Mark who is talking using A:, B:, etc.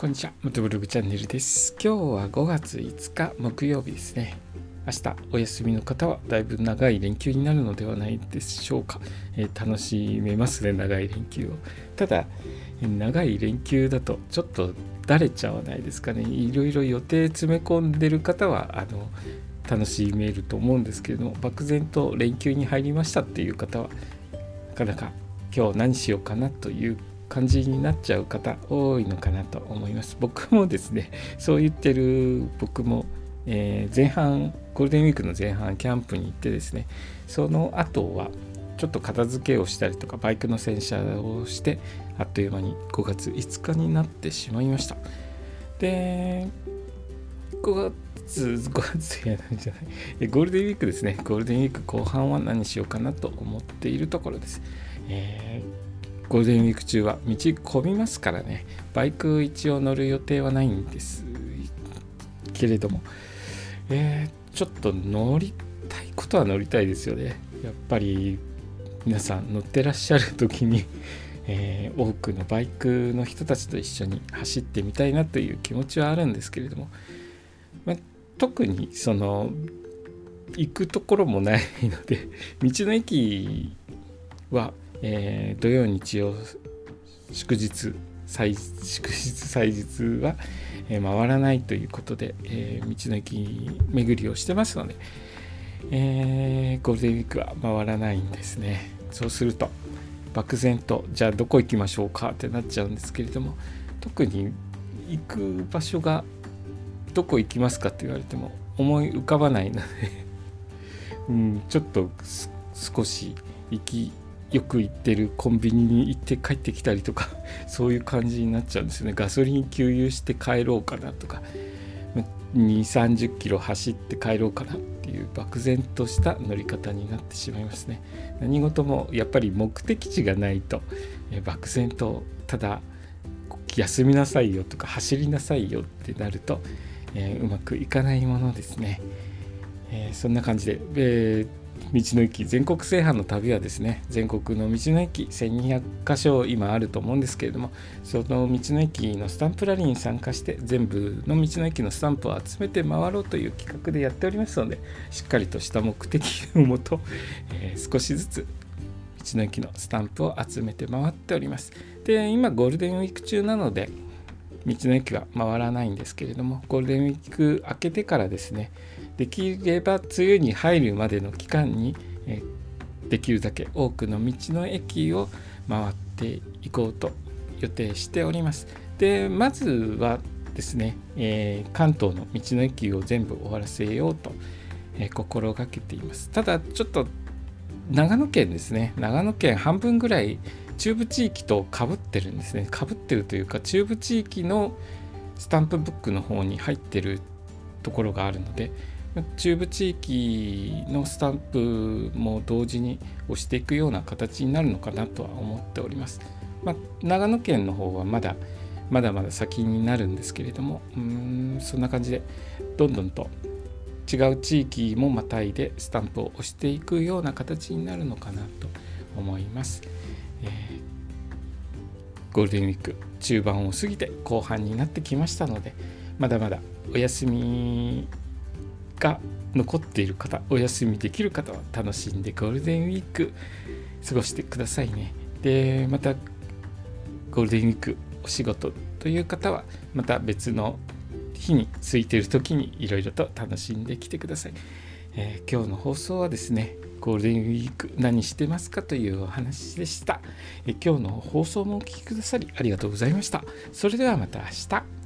A: こんにちは、モトブログチャンネルです。今日は5月5日木曜日ですね。明日お休みの方はだいぶ長い連休になるのではないでしょうか。えー楽しめますね、長い連休を。ただ、長い連休だとちょっとだれちゃわないですかね。いろいろ予定詰め込んでる方は、あの、楽しめると思うんですけれども、漠然と連休に入りましたっていう方は、なかなか今日何しようかなという感じになっちゃう方多いのかなと思います。僕もですね そう言ってる僕も、えー前半ゴールデンウィークの前半キャンプに行ってですねその後はちょっと片付けをしたりとかバイクの洗車をしてあっという間に5月5日になってしまいました。で5月5月やないじゃないゴールデンウィークですね。ゴールデンウィーク後半は何しようかなと思っているところです、えーゴールデンウィーク中は道混みますからね。バイク一応乗る予定はないんですけれども、えーちょっと乗りたいことは乗りたいですよね。やっぱり皆さん乗ってらっしゃる時に、えー多くのバイクの人たちと一緒に走ってみたいなという気持ちはあるんですけれども、まあ特にその行くところもないので道の駅は、えー土曜日曜祝日祭祝日祭日は、え回らないということで、えー道の駅巡りをしてますので、えーゴールデンウィークは回らないんですね。そうすると漠然とじゃあどこ行きましょうかってなっちゃうんですけれども特に行く場所がどこ行きますかって言われても思い浮かばないので、うん、ちょっと少し行きよく行ってるコンビニに行って帰ってきたりとか そういう感じになっちゃうんですよね。ガソリン給油して帰ろうかなとか2 3 0キロ走って帰ろうかなっていう漠然とした乗り方になってしまいますね。何事もやっぱり目的地がないと漠然とただ休みなさいよとか走りなさいよってなると、えーうまくいかないものですね、えーそんな感じで、えー道の駅全国制覇の旅はですね全国の道の駅1200箇所今あると思うんですけれどもその道の駅のスタンプラリーに参加して全部の道の駅のスタンプを集めて回ろうという企画でやっておりますのでしっかりとした目的のもと、えー少しずつ道の駅のスタンプを集めて回っております。で今ゴールデンウィーク中なので道の駅は回らないんですけれどもゴールデンウィーク明けてからですねできれば梅雨に入るまでの期間に、えできるだけ多くの道の駅を回っていこうと予定しております。でまずはですね、えー関東の道の駅を全部終わらせようと、えー心がけています。ただちょっと長野県ですね長野県半分ぐらい中部地域とかぶってるんですね。かぶってるというか中部地域のスタンプブックの方に入ってるところがあるので中部地域のスタンプも同時に押していくような形になるのかなとは思っております。まあ、長野県の方はまだまだまだ先になるんですけれどもうんそんな感じでどんどんと違う地域もまたいでスタンプを押していくような形になるのかなと思います。えーゴールデンウィーク中盤を過ぎて後半になってきましたのでまだまだお休みが残っている方お休みできる方は楽しんでゴールデンウィーク過ごしてくださいね。でまたゴールデンウィークお仕事という方はまた別の日に空いている時にいろいろと楽しんできてください、えー今日の放送はですねゴールデンウィーク何してますかというお話でした、えー今日の放送もお聞きくださりありがとうございました。それではまた明日。